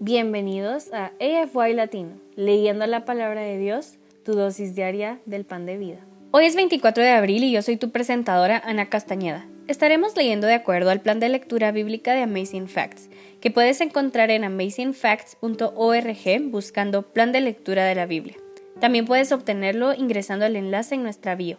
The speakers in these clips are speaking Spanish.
Bienvenidos a AFY Latino, leyendo la palabra de Dios, tu dosis diaria del pan de vida. Hoy es 24 de abril y yo soy tu presentadora Ana Castañeda. Estaremos leyendo de acuerdo al plan de lectura bíblica de Amazing Facts, que puedes encontrar en amazingfacts.org buscando plan de lectura de la Biblia. También puedes obtenerlo ingresando al enlace en nuestra bio.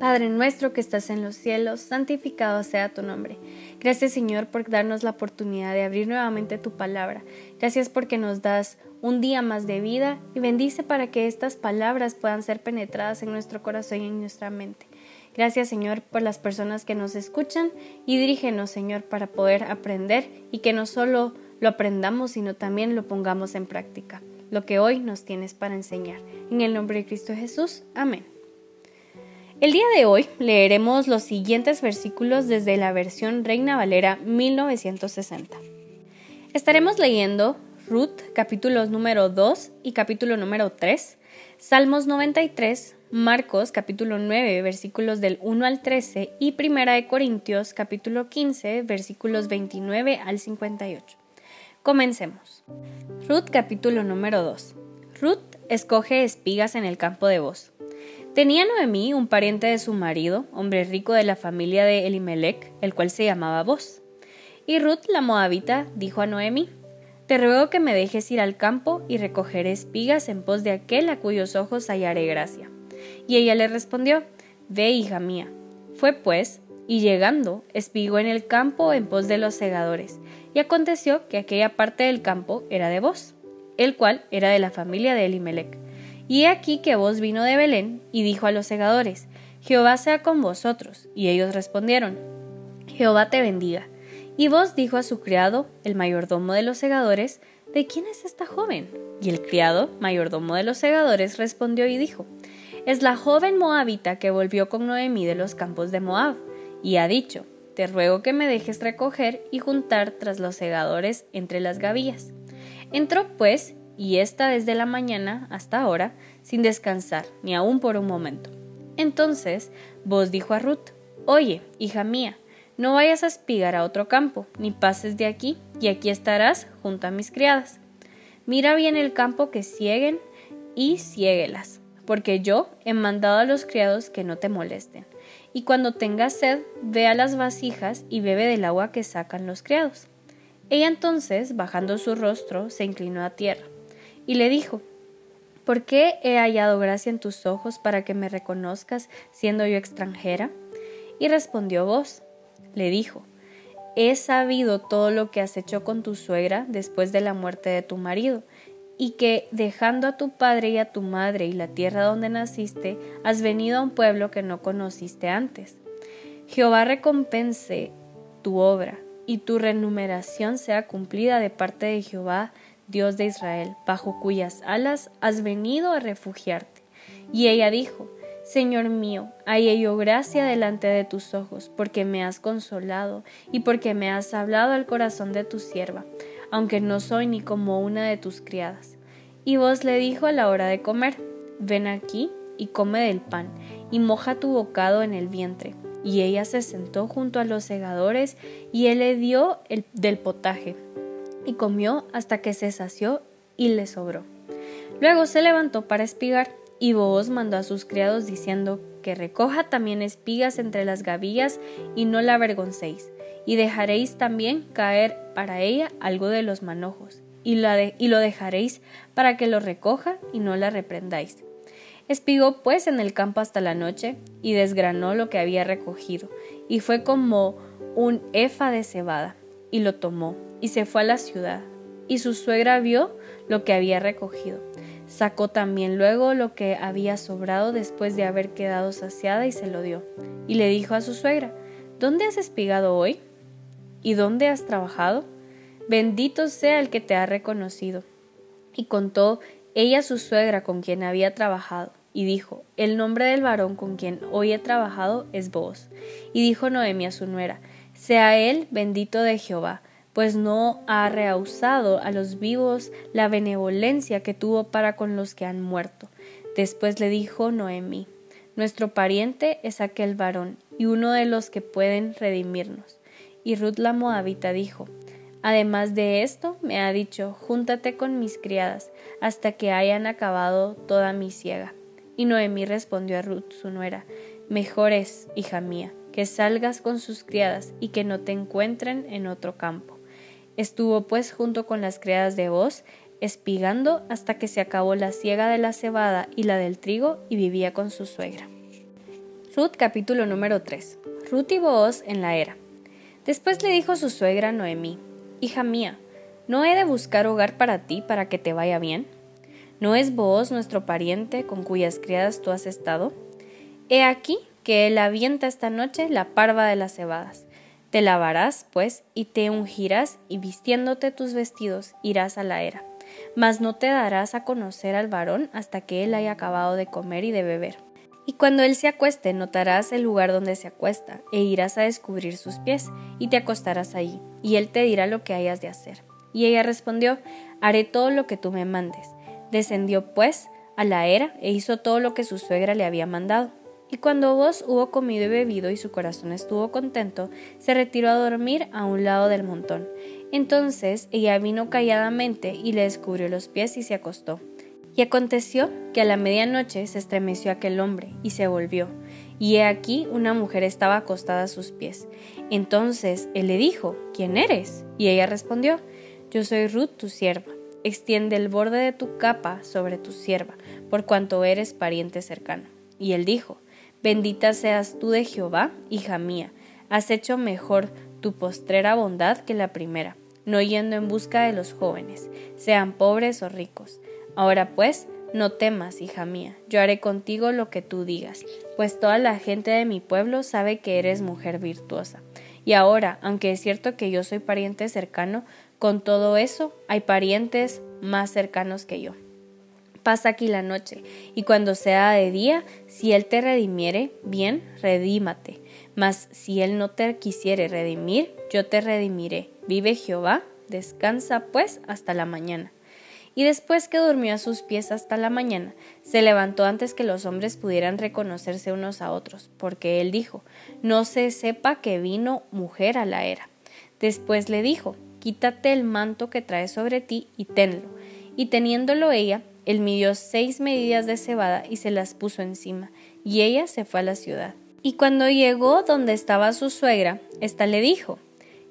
Padre nuestro que estás en los cielos, santificado sea tu nombre. Gracias Señor por darnos la oportunidad de abrir nuevamente tu palabra. Gracias porque nos das un día más de vida y bendice para que estas palabras puedan ser penetradas en nuestro corazón y en nuestra mente. Gracias Señor por las personas que nos escuchan y dirígenos Señor para poder aprender y que no solo lo aprendamos sino también lo pongamos en práctica, lo que hoy nos tienes para enseñar. En el nombre de Cristo Jesús. Amén. El día de hoy leeremos los siguientes versículos desde la versión Reina Valera 1960. Estaremos leyendo Ruth capítulos número 2 y capítulo número 3, Salmos 93, Marcos capítulo 9 versículos del 1 al 13 y Primera de Corintios capítulo 15 versículos 29 al 58. Comencemos. Ruth capítulo número 2. Ruth escoge espigas en el campo de voz. Tenía Noemí un pariente de su marido, hombre rico de la familia de Elimelech, el cual se llamaba Boz. Y Ruth la moabita dijo a Noemí, Te ruego que me dejes ir al campo y recoger espigas en pos de aquel a cuyos ojos hallaré gracia. Y ella le respondió, Ve, hija mía. Fue pues, y llegando, espigó en el campo en pos de los segadores, y aconteció que aquella parte del campo era de Boz, el cual era de la familia de Elimelech y he aquí que vos vino de Belén y dijo a los segadores, Jehová sea con vosotros. Y ellos respondieron, Jehová te bendiga. Y vos dijo a su criado, el mayordomo de los segadores, ¿de quién es esta joven? Y el criado, mayordomo de los segadores, respondió y dijo, es la joven moabita que volvió con Noemí de los campos de Moab, y ha dicho, te ruego que me dejes recoger y juntar tras los segadores entre las gavillas. Entró pues y ésta desde la mañana hasta ahora, sin descansar, ni aun por un momento. Entonces vos dijo a Ruth, Oye, hija mía, no vayas a espigar a otro campo, ni pases de aquí, y aquí estarás junto a mis criadas. Mira bien el campo que cieguen y ciéguelas, porque yo he mandado a los criados que no te molesten. Y cuando tengas sed, ve a las vasijas y bebe del agua que sacan los criados. Ella entonces, bajando su rostro, se inclinó a tierra y le dijo, ¿Por qué he hallado gracia en tus ojos para que me reconozcas siendo yo extranjera? Y respondió vos, le dijo, He sabido todo lo que has hecho con tu suegra después de la muerte de tu marido, y que, dejando a tu padre y a tu madre y la tierra donde naciste, has venido a un pueblo que no conociste antes. Jehová recompense tu obra, y tu renumeración sea cumplida de parte de Jehová Dios de Israel, bajo cuyas alas has venido a refugiarte. Y ella dijo, Señor mío, hallé yo gracia delante de tus ojos, porque me has consolado y porque me has hablado al corazón de tu sierva, aunque no soy ni como una de tus criadas. Y vos le dijo a la hora de comer, ven aquí y come del pan, y moja tu bocado en el vientre. Y ella se sentó junto a los segadores, y él le dio el, del potaje y comió hasta que se sació y le sobró. Luego se levantó para espigar, y Booz mandó a sus criados diciendo que recoja también espigas entre las gavillas y no la avergoncéis, y dejaréis también caer para ella algo de los manojos, y, la y lo dejaréis para que lo recoja y no la reprendáis. Espigó pues en el campo hasta la noche, y desgranó lo que había recogido, y fue como un efa de cebada, y lo tomó, y se fue a la ciudad. Y su suegra vio lo que había recogido. Sacó también luego lo que había sobrado después de haber quedado saciada y se lo dio. Y le dijo a su suegra, ¿Dónde has espigado hoy? ¿Y dónde has trabajado? Bendito sea el que te ha reconocido. Y contó ella su suegra con quien había trabajado. y dijo, El nombre del varón con quien hoy he trabajado es vos. Y dijo Noemi a su nuera, Sea él bendito de Jehová, pues no ha rehusado a los vivos la benevolencia que tuvo para con los que han muerto. Después le dijo Noemi, Nuestro pariente es aquel varón, y uno de los que pueden redimirnos. Y Ruth la Moabita dijo, Además de esto, me ha dicho, Júntate con mis criadas, hasta que hayan acabado toda mi siega. Y Noemí respondió a Ruth, su nuera, Mejor es, hija mía, que salgas con sus criadas y que no te encuentren en otro campo. Estuvo pues junto con las criadas de Boz, espigando hasta que se acabó la siega de la cebada y la del trigo, y vivía con su suegra. Ruth capítulo número 3. Ruth y Booz en la era. Después le dijo su suegra Noemí, Hija mía, ¿no he de buscar hogar para ti para que te vaya bien? ¿No es vos nuestro pariente con cuyas criadas tú has estado? He aquí que él avienta esta noche la parva de las cebadas. Te lavarás, pues, y te ungirás, y vistiéndote tus vestidos, irás a la era. Mas no te darás a conocer al varón hasta que él haya acabado de comer y de beber. Y cuando él se acueste, notarás el lugar donde se acuesta, e irás a descubrir sus pies, y te acostarás allí, y él te dirá lo que hayas de hacer. Y ella respondió, haré todo lo que tú me mandes. Descendió, pues, a la era, e hizo todo lo que su suegra le había mandado. Y cuando vos hubo comido y bebido y su corazón estuvo contento, se retiró a dormir a un lado del montón. Entonces ella vino calladamente y le descubrió los pies y se acostó. Y aconteció que a la medianoche se estremeció aquel hombre y se volvió, y he aquí una mujer estaba acostada a sus pies. Entonces él le dijo, ¿quién eres? Y ella respondió, Yo soy Ruth, tu sierva. Extiende el borde de tu capa sobre tu sierva, por cuanto eres pariente cercano. Y él dijo, Bendita seas tú de Jehová, hija mía, has hecho mejor tu postrera bondad que la primera, no yendo en busca de los jóvenes, sean pobres o ricos Ahora pues, no temas, hija mía, yo haré contigo lo que tú digas, pues toda la gente de mi pueblo sabe que eres mujer virtuosa. Y ahora, aunque es cierto que yo soy pariente cercano, con todo eso hay parientes más cercanos que yo. Pasa aquí la noche, y cuando sea de día, si él te redimiere, bien, redímate. Mas si él no te quisiere redimir, yo te redimiré. Vive Jehová, descansa pues hasta la mañana y después que durmió a sus pies hasta la mañana, se levantó antes que los hombres pudieran reconocerse unos a otros, porque él dijo, no se sepa que vino mujer a la era. Después le dijo, quítate el manto que traes sobre ti y tenlo. Y teniéndolo ella, él midió seis medidas de cebada y se las puso encima, y ella se fue a la ciudad. Y cuando llegó donde estaba su suegra, ésta le dijo,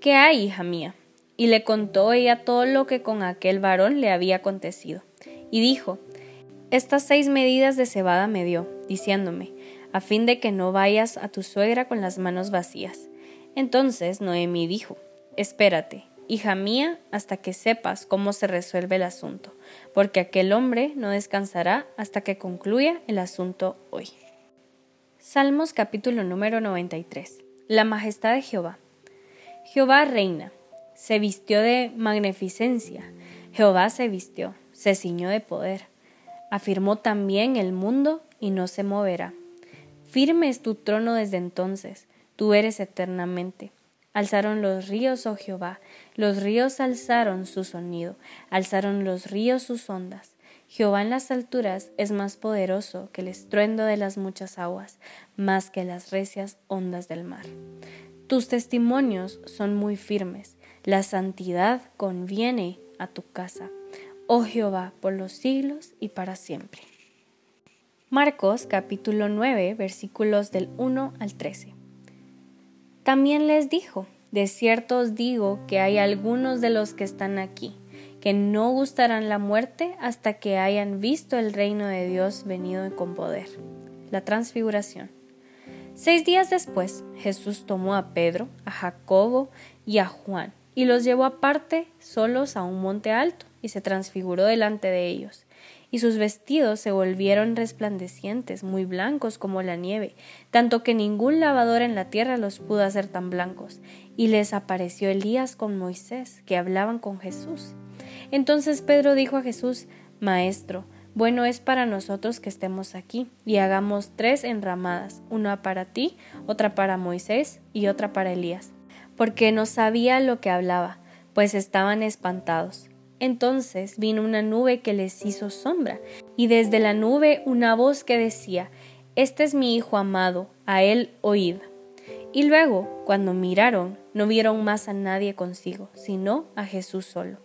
¿Qué hay, hija mía? y le contó ella todo lo que con aquel varón le había acontecido. Y dijo, Estas seis medidas de cebada me dio, diciéndome, a fin de que no vayas a tu suegra con las manos vacías. Entonces Noemi dijo, Espérate, hija mía, hasta que sepas cómo se resuelve el asunto, porque aquel hombre no descansará hasta que concluya el asunto hoy. Salmos capítulo número 93. La majestad de Jehová. Jehová reina se vistió de magnificencia, Jehová se vistió, se ciñó de poder, afirmó también el mundo y no se moverá. Firme es tu trono desde entonces, tú eres eternamente. Alzaron los ríos, oh Jehová, los ríos alzaron su sonido, alzaron los ríos sus ondas. Jehová en las alturas es más poderoso que el estruendo de las muchas aguas, más que las recias ondas del mar. Tus testimonios son muy firmes, la santidad conviene a tu casa, oh Jehová, por los siglos y para siempre. Marcos capítulo 9 versículos del 1 al 13. También les dijo, de cierto os digo que hay algunos de los que están aquí, que no gustarán la muerte hasta que hayan visto el reino de Dios venido con poder. La transfiguración. Seis días después, Jesús tomó a Pedro, a Jacobo y a Juan y los llevó aparte solos a un monte alto, y se transfiguró delante de ellos. Y sus vestidos se volvieron resplandecientes, muy blancos como la nieve, tanto que ningún lavador en la tierra los pudo hacer tan blancos. Y les apareció Elías con Moisés, que hablaban con Jesús. Entonces Pedro dijo a Jesús, Maestro, bueno es para nosotros que estemos aquí, y hagamos tres enramadas, una para ti, otra para Moisés y otra para Elías, porque no sabía lo que hablaba, pues estaban espantados. Entonces vino una nube que les hizo sombra, y desde la nube una voz que decía, Este es mi Hijo amado, a él oíd. Y luego, cuando miraron, no vieron más a nadie consigo, sino a Jesús solo.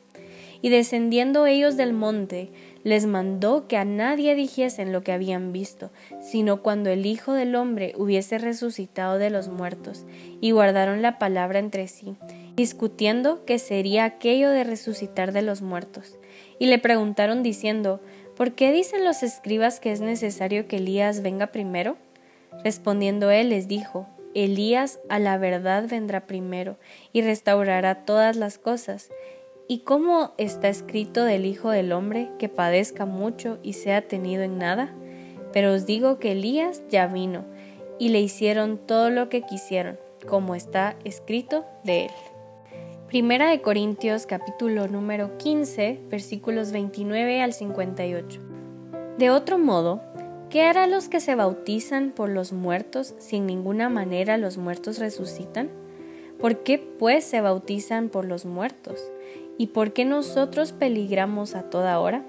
Y descendiendo ellos del monte, les mandó que a nadie dijesen lo que habían visto, sino cuando el Hijo del hombre hubiese resucitado de los muertos, y guardaron la palabra entre sí, discutiendo qué sería aquello de resucitar de los muertos. Y le preguntaron diciendo, ¿Por qué dicen los escribas que es necesario que Elías venga primero? Respondiendo él les dijo, Elías a la verdad vendrá primero y restaurará todas las cosas. ¿Y cómo está escrito del Hijo del Hombre que padezca mucho y sea tenido en nada? Pero os digo que Elías ya vino, y le hicieron todo lo que quisieron, como está escrito de él. Primera de Corintios capítulo número 15 versículos 29 al 58. De otro modo, ¿qué hará los que se bautizan por los muertos sin ninguna manera los muertos resucitan? ¿Por qué pues se bautizan por los muertos? ¿Y por qué nosotros peligramos a toda hora?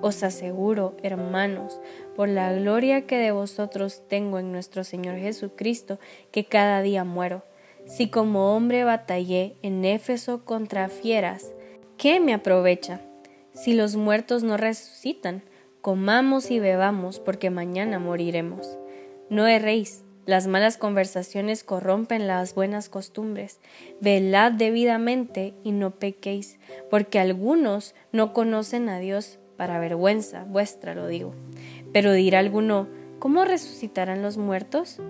Os aseguro, hermanos, por la gloria que de vosotros tengo en nuestro Señor Jesucristo, que cada día muero. Si como hombre batallé en Éfeso contra fieras, ¿qué me aprovecha? Si los muertos no resucitan, comamos y bebamos, porque mañana moriremos. No erréis, las malas conversaciones corrompen las buenas costumbres. Velad debidamente y no pequéis, porque algunos no conocen a Dios para vergüenza vuestra, lo digo. Pero dirá alguno, ¿cómo resucitarán los muertos?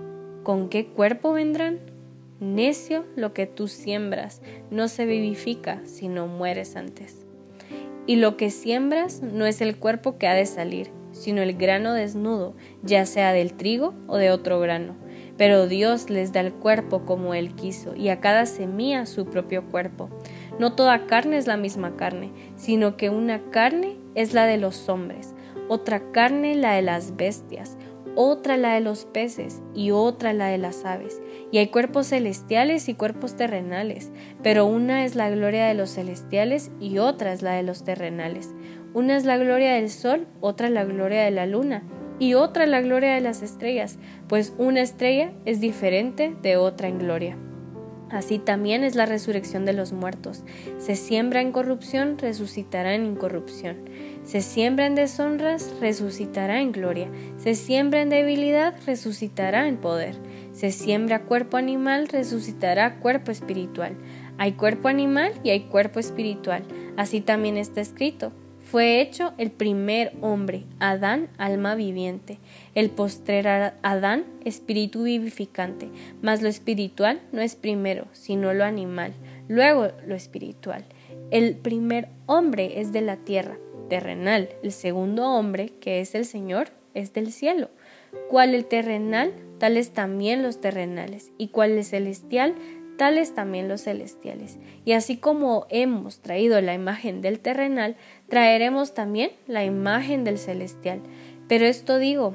¿Con qué cuerpo vendrán? Necio, lo que tú siembras no se vivifica, sino mueres antes. Y lo que siembras no es el cuerpo que ha de salir, sino el grano desnudo, ya sea del trigo o de otro grano pero Dios les da el cuerpo como Él quiso, y a cada semilla su propio cuerpo. No toda carne es la misma carne, sino que una carne es la de los hombres, otra carne la de las bestias, otra la de los peces y otra la de las aves. Y hay cuerpos celestiales y cuerpos terrenales, pero una es la gloria de los celestiales y otra es la de los terrenales. Una es la gloria del sol, otra la gloria de la luna y otra la gloria de las estrellas, pues una estrella es diferente de otra en gloria. Así también es la resurrección de los muertos. Se siembra en corrupción, resucitará en incorrupción. Se siembra en deshonras, resucitará en gloria. Se siembra en debilidad, resucitará en poder. Se siembra cuerpo animal, resucitará cuerpo espiritual. Hay cuerpo animal y hay cuerpo espiritual. Así también está escrito fue hecho el primer hombre, Adán, alma viviente, el postrer Adán, espíritu vivificante, mas lo espiritual no es primero, sino lo animal, luego lo espiritual. El primer hombre es de la tierra, terrenal, el segundo hombre, que es el Señor, es del cielo. Cual el terrenal, tales también los terrenales, y cual el celestial, tales también los celestiales. Y así como hemos traído la imagen del terrenal, traeremos también la imagen del celestial. Pero esto digo,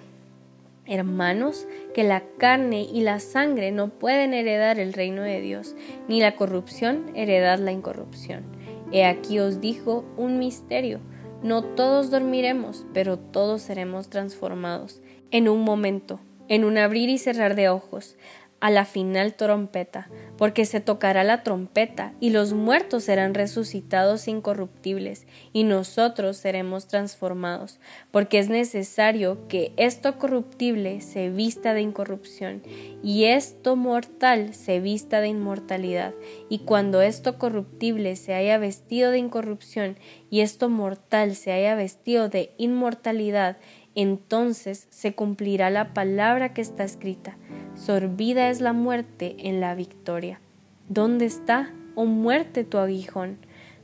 hermanos, que la carne y la sangre no pueden heredar el reino de Dios, ni la corrupción heredar la incorrupción. He aquí os dijo un misterio. No todos dormiremos, pero todos seremos transformados en un momento, en un abrir y cerrar de ojos, a la final trompeta, porque se tocará la trompeta, y los muertos serán resucitados incorruptibles, y nosotros seremos transformados, porque es necesario que esto corruptible se vista de incorrupción, y esto mortal se vista de inmortalidad, y cuando esto corruptible se haya vestido de incorrupción, y esto mortal se haya vestido de inmortalidad, entonces se cumplirá la palabra que está escrita sorbida es la muerte en la victoria. ¿Dónde está, oh muerte, tu aguijón?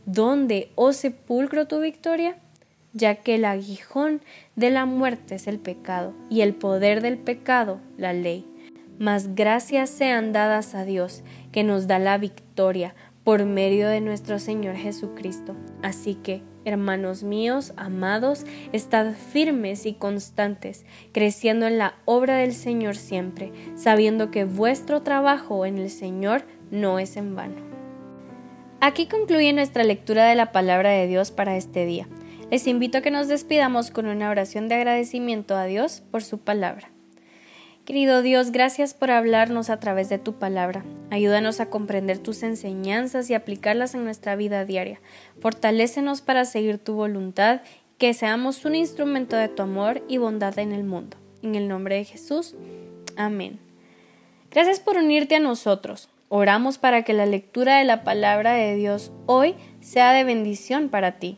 ¿Dónde, oh sepulcro, tu victoria? Ya que el aguijón de la muerte es el pecado, y el poder del pecado, la ley. Mas gracias sean dadas a Dios, que nos da la victoria por medio de nuestro Señor Jesucristo. Así que, Hermanos míos, amados, estad firmes y constantes, creciendo en la obra del Señor siempre, sabiendo que vuestro trabajo en el Señor no es en vano. Aquí concluye nuestra lectura de la palabra de Dios para este día. Les invito a que nos despidamos con una oración de agradecimiento a Dios por su palabra. Querido Dios, gracias por hablarnos a través de tu palabra. Ayúdanos a comprender tus enseñanzas y aplicarlas en nuestra vida diaria. Fortalécenos para seguir tu voluntad, que seamos un instrumento de tu amor y bondad en el mundo. En el nombre de Jesús. Amén. Gracias por unirte a nosotros. Oramos para que la lectura de la palabra de Dios hoy sea de bendición para ti.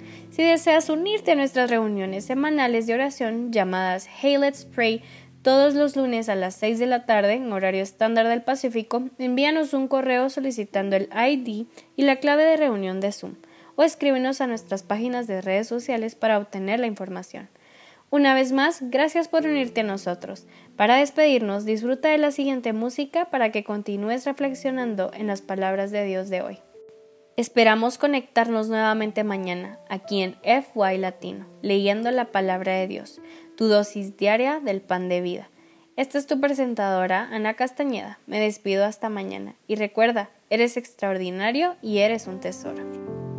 Si deseas unirte a nuestras reuniones semanales de oración llamadas Hey Let's Pray todos los lunes a las 6 de la tarde en horario estándar del Pacífico, envíanos un correo solicitando el ID y la clave de reunión de Zoom o escríbenos a nuestras páginas de redes sociales para obtener la información. Una vez más, gracias por unirte a nosotros. Para despedirnos, disfruta de la siguiente música para que continúes reflexionando en las palabras de Dios de hoy. Esperamos conectarnos nuevamente mañana aquí en FY Latino, leyendo la palabra de Dios, tu dosis diaria del pan de vida. Esta es tu presentadora, Ana Castañeda. Me despido hasta mañana y recuerda, eres extraordinario y eres un tesoro.